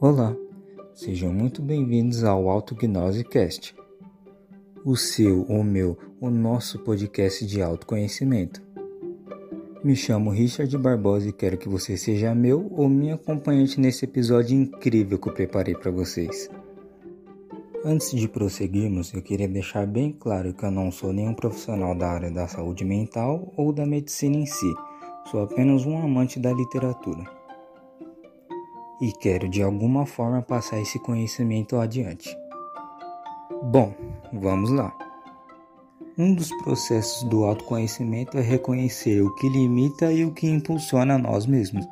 Olá, sejam muito bem-vindos ao Autognose Cast, o seu, o meu, o nosso podcast de autoconhecimento. Me chamo Richard Barbosa e quero que você seja meu ou minha acompanhante nesse episódio incrível que eu preparei para vocês. Antes de prosseguirmos, eu queria deixar bem claro que eu não sou nenhum profissional da área da saúde mental ou da medicina em si, sou apenas um amante da literatura e quero de alguma forma passar esse conhecimento adiante. Bom, vamos lá. Um dos processos do autoconhecimento é reconhecer o que limita e o que impulsiona nós mesmos.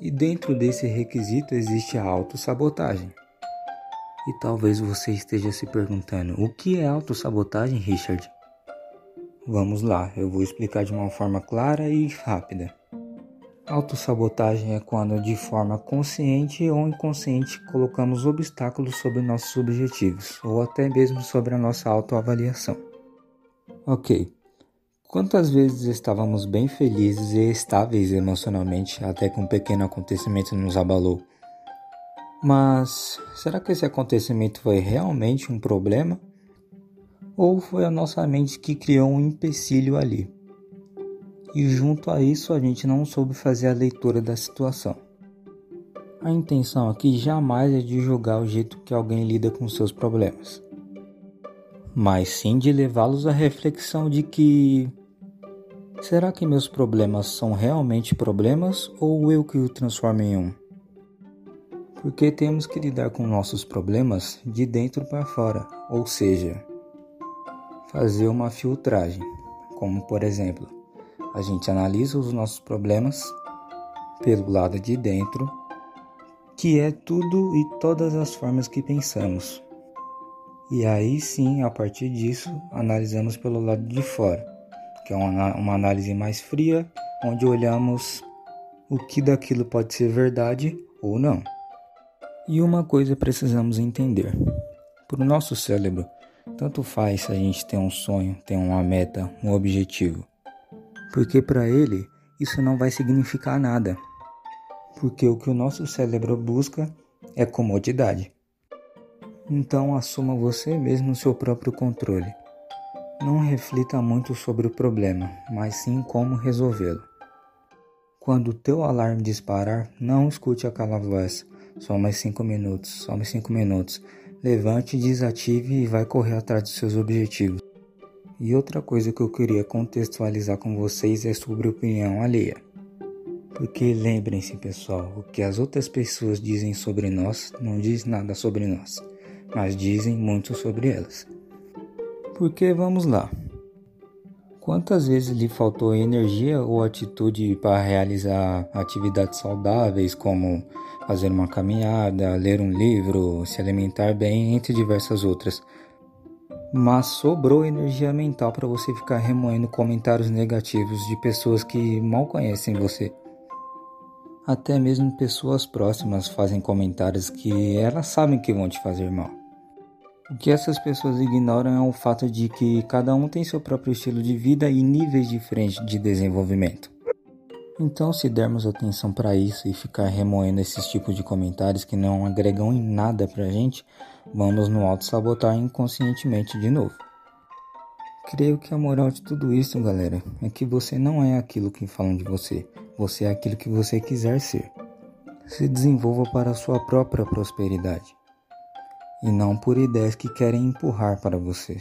E dentro desse requisito existe a autossabotagem. E talvez você esteja se perguntando: o que é autossabotagem, Richard? Vamos lá, eu vou explicar de uma forma clara e rápida. Autossabotagem é quando, de forma consciente ou inconsciente, colocamos obstáculos sobre nossos objetivos ou até mesmo sobre a nossa autoavaliação. Ok, quantas vezes estávamos bem felizes e estáveis emocionalmente até que um pequeno acontecimento nos abalou? Mas será que esse acontecimento foi realmente um problema? Ou foi a nossa mente que criou um empecilho ali? E junto a isso a gente não soube fazer a leitura da situação. A intenção aqui jamais é de julgar o jeito que alguém lida com seus problemas, mas sim de levá-los à reflexão de que será que meus problemas são realmente problemas ou eu que o transformo em um? Porque temos que lidar com nossos problemas de dentro para fora, ou seja, fazer uma filtragem, como por exemplo, a gente analisa os nossos problemas pelo lado de dentro, que é tudo e todas as formas que pensamos. E aí sim, a partir disso, analisamos pelo lado de fora, que é uma, uma análise mais fria, onde olhamos o que daquilo pode ser verdade ou não. E uma coisa precisamos entender: para o nosso cérebro, tanto faz se a gente tem um sonho, tem uma meta, um objetivo porque para ele isso não vai significar nada. Porque o que o nosso cérebro busca é comodidade. Então assuma você mesmo seu próprio controle. Não reflita muito sobre o problema, mas sim como resolvê-lo. Quando o teu alarme disparar, não escute aquela voz. Só mais cinco minutos, só mais cinco minutos. Levante, desative e vai correr atrás dos seus objetivos. E outra coisa que eu queria contextualizar com vocês é sobre opinião alheia. Porque lembrem-se, pessoal, o que as outras pessoas dizem sobre nós não diz nada sobre nós, mas dizem muito sobre elas. Porque vamos lá. Quantas vezes lhe faltou energia ou atitude para realizar atividades saudáveis, como fazer uma caminhada, ler um livro, se alimentar bem, entre diversas outras, mas sobrou energia mental para você ficar remoendo comentários negativos de pessoas que mal conhecem você. Até mesmo pessoas próximas fazem comentários que elas sabem que vão te fazer mal. O que essas pessoas ignoram é o fato de que cada um tem seu próprio estilo de vida e níveis diferentes de desenvolvimento. Então, se dermos atenção para isso e ficar remoendo esses tipos de comentários que não agregam em nada pra gente, vamos no auto-sabotar inconscientemente de novo. Creio que a moral de tudo isso, galera, é que você não é aquilo que falam de você, você é aquilo que você quiser ser. Se desenvolva para a sua própria prosperidade e não por ideias que querem empurrar para você.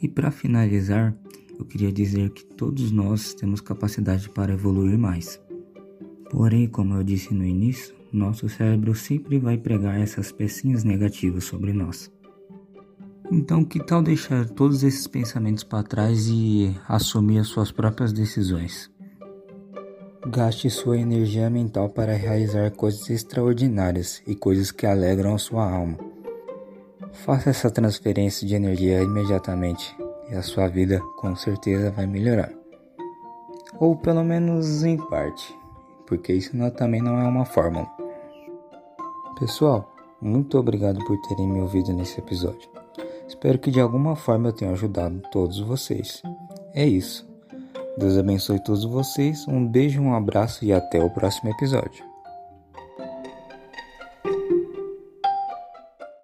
E para finalizar, eu queria dizer que todos nós temos capacidade para evoluir mais. Porém, como eu disse no início, nosso cérebro sempre vai pregar essas pecinhas negativas sobre nós. Então, que tal deixar todos esses pensamentos para trás e assumir as suas próprias decisões? Gaste sua energia mental para realizar coisas extraordinárias e coisas que alegram a sua alma. Faça essa transferência de energia imediatamente e a sua vida com certeza vai melhorar. Ou pelo menos em parte, porque isso também não é uma fórmula. Pessoal, muito obrigado por terem me ouvido nesse episódio. Espero que de alguma forma eu tenha ajudado todos vocês. É isso. Deus abençoe todos vocês. Um beijo, um abraço e até o próximo episódio.